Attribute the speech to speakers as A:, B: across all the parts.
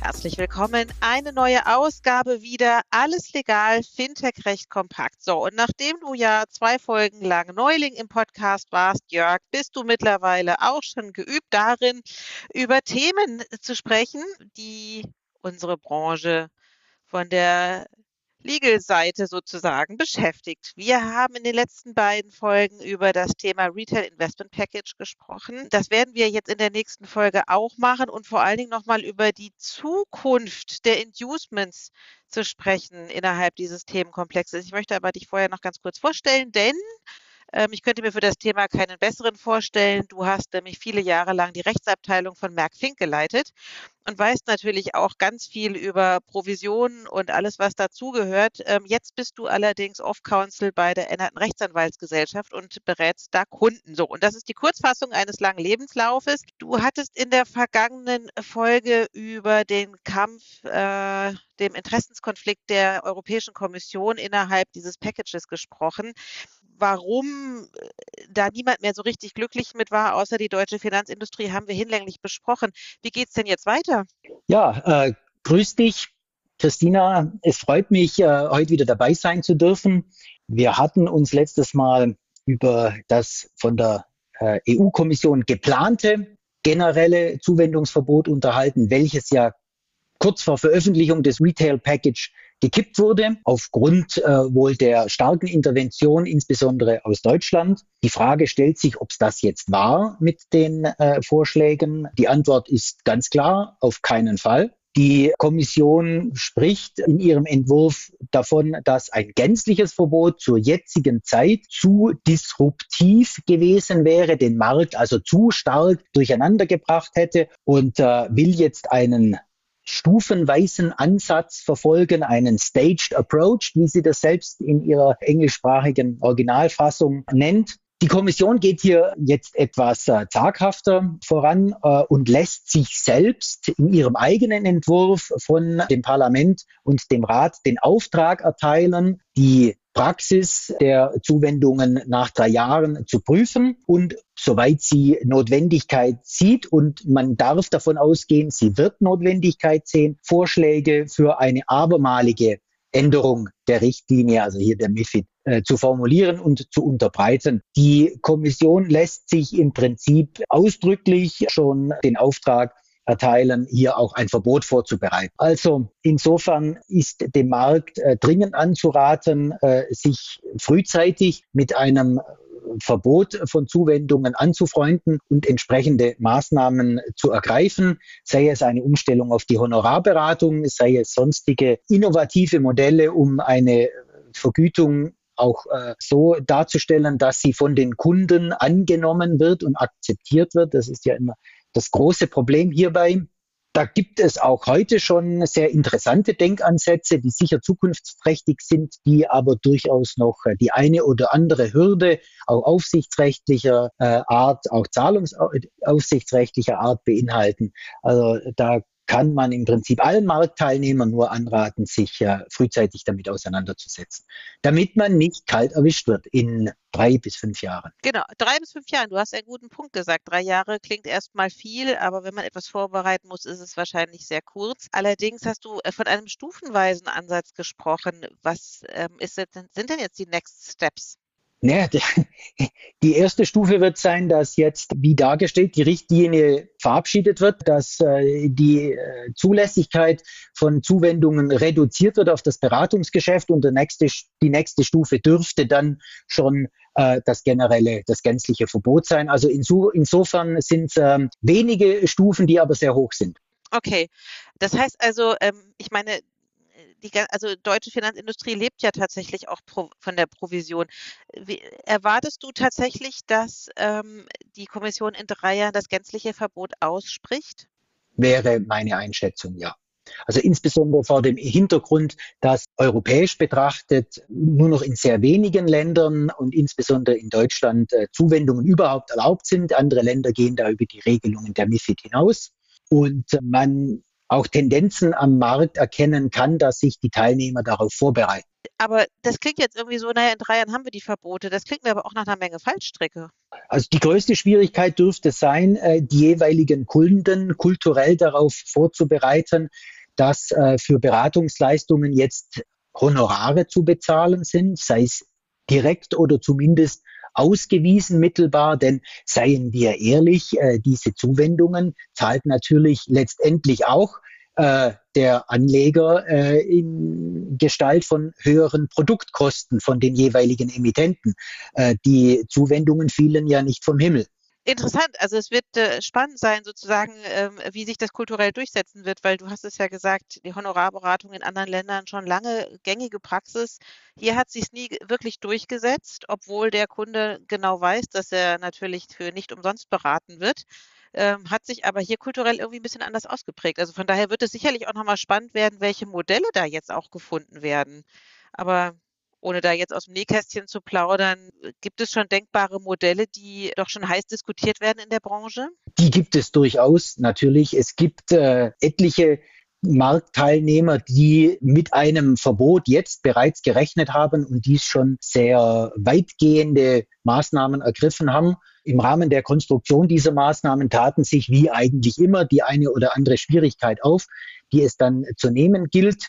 A: Herzlich willkommen. Eine neue Ausgabe wieder. Alles legal, Fintech recht kompakt. So, und nachdem du ja zwei Folgen lang Neuling im Podcast warst, Jörg, bist du mittlerweile auch schon geübt darin, über Themen zu sprechen, die unsere Branche von der Legal-Seite sozusagen beschäftigt. Wir haben in den letzten beiden Folgen über das Thema Retail Investment Package gesprochen. Das werden wir jetzt in der nächsten Folge auch machen und vor allen Dingen nochmal über die Zukunft der Inducements zu sprechen innerhalb dieses Themenkomplexes. Ich möchte aber dich vorher noch ganz kurz vorstellen, denn ich könnte mir für das Thema keinen besseren vorstellen. Du hast nämlich viele Jahre lang die Rechtsabteilung von Merck Fink geleitet und weißt natürlich auch ganz viel über Provisionen und alles, was dazugehört. Ähm, jetzt bist du allerdings Off-Counsel bei der Änderten Rechtsanwaltsgesellschaft und berätst da Kunden. So, und das ist die Kurzfassung eines langen Lebenslaufes. Du hattest in der vergangenen Folge über den Kampf, äh, dem Interessenskonflikt der Europäischen Kommission innerhalb dieses Packages gesprochen warum äh, da niemand mehr so richtig glücklich mit war, außer die deutsche Finanzindustrie, haben wir hinlänglich besprochen. Wie geht es denn jetzt weiter?
B: Ja, äh, grüß dich, Christina. Es freut mich, äh, heute wieder dabei sein zu dürfen. Wir hatten uns letztes Mal über das von der äh, EU-Kommission geplante generelle Zuwendungsverbot unterhalten, welches ja kurz vor Veröffentlichung des Retail Package gekippt wurde, aufgrund äh, wohl der starken Intervention, insbesondere aus Deutschland. Die Frage stellt sich, ob es das jetzt war mit den äh, Vorschlägen. Die Antwort ist ganz klar, auf keinen Fall. Die Kommission spricht in ihrem Entwurf davon, dass ein gänzliches Verbot zur jetzigen Zeit zu disruptiv gewesen wäre, den Markt also zu stark durcheinandergebracht hätte und äh, will jetzt einen stufenweisen Ansatz verfolgen, einen staged approach, wie sie das selbst in ihrer englischsprachigen Originalfassung nennt. Die Kommission geht hier jetzt etwas äh, zaghafter voran äh, und lässt sich selbst in ihrem eigenen Entwurf von dem Parlament und dem Rat den Auftrag erteilen, die Praxis der Zuwendungen nach drei Jahren zu prüfen. Und soweit sie Notwendigkeit sieht und man darf davon ausgehen, sie wird Notwendigkeit sehen, Vorschläge für eine abermalige Änderung der Richtlinie, also hier der MIFID, äh, zu formulieren und zu unterbreiten. Die Kommission lässt sich im Prinzip ausdrücklich schon den Auftrag erteilen, hier auch ein Verbot vorzubereiten. Also insofern ist dem Markt äh, dringend anzuraten, äh, sich frühzeitig mit einem Verbot von Zuwendungen anzufreunden und entsprechende Maßnahmen zu ergreifen, sei es eine Umstellung auf die Honorarberatung, sei es sonstige innovative Modelle, um eine Vergütung auch äh, so darzustellen, dass sie von den Kunden angenommen wird und akzeptiert wird. Das ist ja immer das große Problem hierbei, da gibt es auch heute schon sehr interessante Denkansätze, die sicher zukunftsträchtig sind, die aber durchaus noch äh, die eine oder andere Hürde auch aufsichtsrechtlicher äh, Art, auch zahlungsaufsichtsrechtlicher Art beinhalten. Also da kann man im Prinzip allen Marktteilnehmern nur anraten, sich äh, frühzeitig damit auseinanderzusetzen, damit man nicht kalt erwischt wird in drei bis fünf Jahren.
A: Genau, drei bis fünf Jahren. Du hast einen guten Punkt gesagt. Drei Jahre klingt erstmal viel, aber wenn man etwas vorbereiten muss, ist es wahrscheinlich sehr kurz. Allerdings hast du äh, von einem stufenweisen Ansatz gesprochen. Was ähm, ist sind denn jetzt die Next Steps?
B: Naja, die erste Stufe wird sein, dass jetzt, wie dargestellt, die Richtlinie verabschiedet wird, dass äh, die äh, Zulässigkeit von Zuwendungen reduziert wird auf das Beratungsgeschäft und nächste, die nächste Stufe dürfte dann schon äh, das generelle, das gänzliche Verbot sein. Also inso, insofern sind es ähm, wenige Stufen, die aber sehr hoch sind.
A: Okay, das heißt also, ähm, ich meine, die, also deutsche Finanzindustrie lebt ja tatsächlich auch pro, von der Provision. Wie, erwartest du tatsächlich, dass ähm, die Kommission in drei Jahren das gänzliche Verbot ausspricht?
B: Wäre meine Einschätzung, ja. Also insbesondere vor dem Hintergrund, dass europäisch betrachtet nur noch in sehr wenigen Ländern und insbesondere in Deutschland äh, Zuwendungen überhaupt erlaubt sind. Andere Länder gehen da über die Regelungen der MIFID hinaus. Und man auch Tendenzen am Markt erkennen kann, dass sich die Teilnehmer darauf vorbereiten.
A: Aber das klingt jetzt irgendwie so, naja, in drei Jahren haben wir die Verbote. Das klingt mir aber auch nach einer Menge Fallstrecke.
B: Also die größte Schwierigkeit dürfte sein, äh, die jeweiligen Kunden kulturell darauf vorzubereiten, dass äh, für Beratungsleistungen jetzt Honorare zu bezahlen sind, sei es direkt oder zumindest ausgewiesen mittelbar, denn seien wir ehrlich, äh, diese Zuwendungen zahlt natürlich letztendlich auch äh, der Anleger äh, in Gestalt von höheren Produktkosten von den jeweiligen Emittenten. Äh, die Zuwendungen fielen ja nicht vom Himmel.
A: Interessant. Also es wird äh, spannend sein, sozusagen, ähm, wie sich das kulturell durchsetzen wird, weil du hast es ja gesagt, die Honorarberatung in anderen Ländern schon lange gängige Praxis. Hier hat sich nie wirklich durchgesetzt, obwohl der Kunde genau weiß, dass er natürlich für nicht umsonst beraten wird. Ähm, hat sich aber hier kulturell irgendwie ein bisschen anders ausgeprägt. Also von daher wird es sicherlich auch nochmal spannend werden, welche Modelle da jetzt auch gefunden werden. Aber ohne da jetzt aus dem Nähkästchen zu plaudern, gibt es schon denkbare Modelle, die doch schon heiß diskutiert werden in der Branche?
B: Die gibt es durchaus natürlich. Es gibt äh, etliche Marktteilnehmer, die mit einem Verbot jetzt bereits gerechnet haben und dies schon sehr weitgehende Maßnahmen ergriffen haben. Im Rahmen der Konstruktion dieser Maßnahmen taten sich wie eigentlich immer die eine oder andere Schwierigkeit auf, die es dann zu nehmen gilt.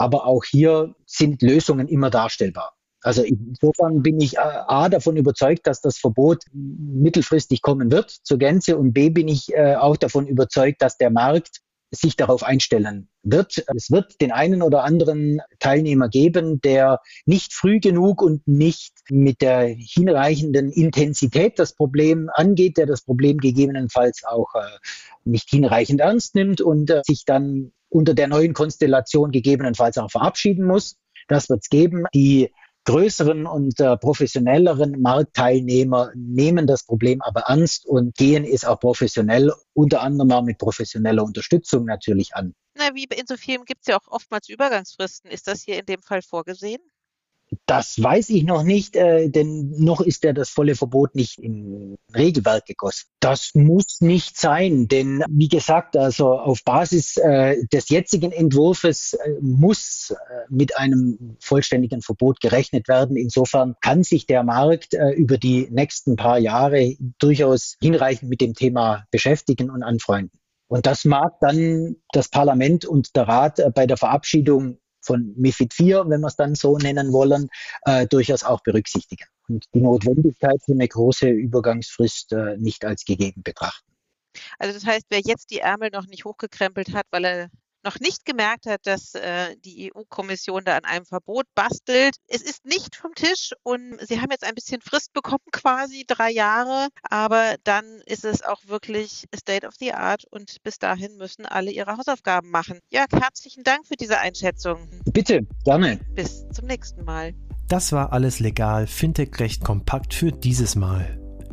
B: Aber auch hier sind Lösungen immer darstellbar. Also insofern bin ich äh, A davon überzeugt, dass das Verbot mittelfristig kommen wird zur Gänze und B bin ich äh, auch davon überzeugt, dass der Markt sich darauf einstellen wird. Es wird den einen oder anderen Teilnehmer geben, der nicht früh genug und nicht mit der hinreichenden Intensität das Problem angeht, der das Problem gegebenenfalls auch äh, nicht hinreichend ernst nimmt und sich dann unter der neuen Konstellation gegebenenfalls auch verabschieden muss. Das wird es geben. Die größeren und äh, professionelleren Marktteilnehmer nehmen das Problem aber ernst und gehen es auch professionell, unter anderem auch mit professioneller Unterstützung natürlich an.
A: Na, wie in so vielen gibt es ja auch oftmals Übergangsfristen. Ist das hier in dem Fall vorgesehen?
B: Das weiß ich noch nicht, äh, denn noch ist ja das volle Verbot nicht im Regelwerk gegossen. Das muss nicht sein, denn wie gesagt, also auf Basis äh, des jetzigen Entwurfs äh, muss äh, mit einem vollständigen Verbot gerechnet werden. Insofern kann sich der Markt äh, über die nächsten paar Jahre durchaus hinreichend mit dem Thema beschäftigen und anfreunden. Und das mag dann das Parlament und der Rat äh, bei der Verabschiedung von MIFID 4, wenn wir es dann so nennen wollen, äh, durchaus auch berücksichtigen und die Notwendigkeit für eine große Übergangsfrist äh, nicht als gegeben betrachten.
A: Also das heißt, wer jetzt die Ärmel noch nicht hochgekrempelt hat, weil er noch nicht gemerkt hat, dass äh, die EU-Kommission da an einem Verbot bastelt. Es ist nicht vom Tisch und sie haben jetzt ein bisschen Frist bekommen, quasi drei Jahre, aber dann ist es auch wirklich State of the Art und bis dahin müssen alle ihre Hausaufgaben machen. Jörg, herzlichen Dank für diese Einschätzung.
B: Bitte, gerne.
A: Bis zum nächsten Mal.
C: Das war alles legal, Fintech recht kompakt für dieses Mal.